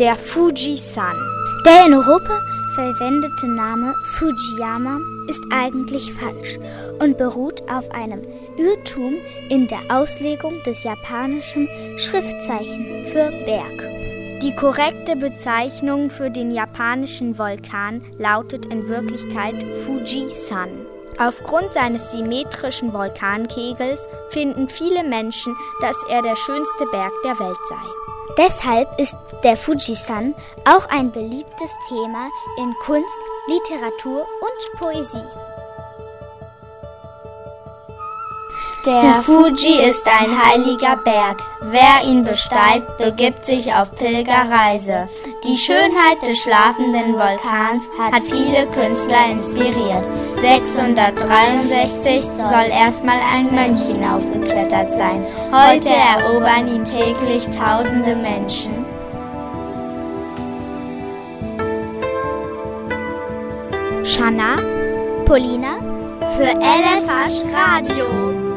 der Fuji-San. Der in Europa verwendete Name Fujiyama ist eigentlich falsch und beruht auf einem Irrtum in der Auslegung des japanischen Schriftzeichen für Berg. Die korrekte Bezeichnung für den japanischen Vulkan lautet in Wirklichkeit Fuji-san. Aufgrund seines symmetrischen Vulkankegels finden viele Menschen, dass er der schönste Berg der Welt sei. Deshalb ist der Fujisan auch ein beliebtes Thema in Kunst, Literatur und Poesie. Der Fuji ist ein heiliger Berg. Wer ihn besteigt, begibt sich auf Pilgerreise. Die Schönheit des schlafenden Vulkans hat viele Künstler inspiriert. 663 soll erstmal ein Mönch hinaufgeklettert sein. Heute erobern ihn täglich tausende Menschen. Shana, Polina, für LFH Radio.